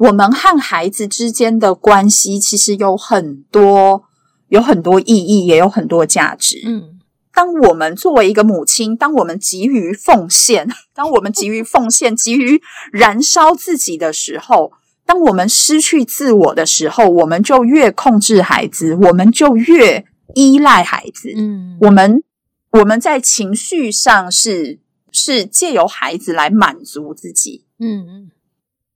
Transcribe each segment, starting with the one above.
我们和孩子之间的关系其实有很多有很多意义，也有很多价值。嗯当我们作为一个母亲，当我们急于奉献，当我们急于奉献、急于燃烧自己的时候，当我们失去自我的时候，我们就越控制孩子，我们就越依赖孩子。嗯我们我们在情绪上是是借由孩子来满足自己，嗯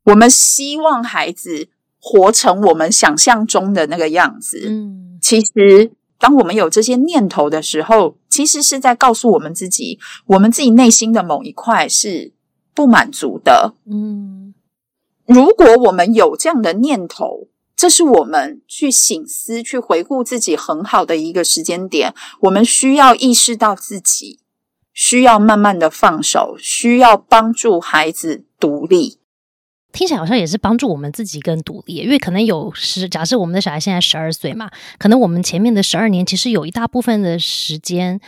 我们希望孩子活成我们想象中的那个样子。嗯其实，当我们有这些念头的时候，其实是在告诉我们自己，我们自己内心的某一块是不满足的。嗯如果我们有这样的念头，这是我们去醒思、去回顾自己很好的一个时间点。我们需要意识到自己需要慢慢的放手，需要帮助孩子独立。听起来好像也是帮助我们自己更独立，因为可能有十，假设我们的小孩现在十二岁嘛，可能我们前面的十二年其实有一大部分的时间。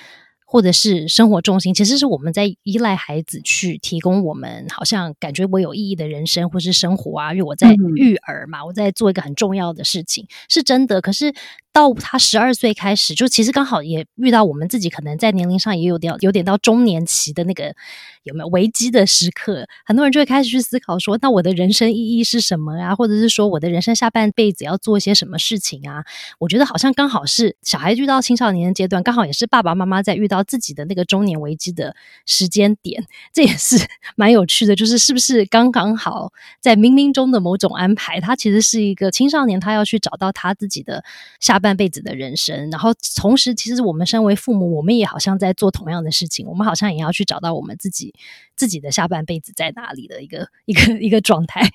或者是生活重心，其实是我们在依赖孩子去提供我们好像感觉我有意义的人生或是生活啊，因为我在嗯育儿嘛，我在做一个很重要的事情，是真的。可是到他十二岁开始，就其实刚好也遇到我们自己可能在年龄上也有点有点到中年期的那个有没有危机的时刻，很多人就会开始去思考说，那我的人生意义是什么啊？或者是说我的人生下半辈子要做一些什么事情啊？我觉得好像刚好是小孩遇到青少年的阶段，刚好也是爸爸妈妈在遇到自己的那个中年危机的时间点，这也是 蛮有趣的。就是是不是刚刚好在冥冥中的某种安排，他其实是一个青少年，他要去找到他自己的下半辈子的人生，然后同时，其实我们身为父母，我们也好像在做同样的事情，我们好像也要去找到我们自己自己的下半辈子在哪里的一个一个一个状态。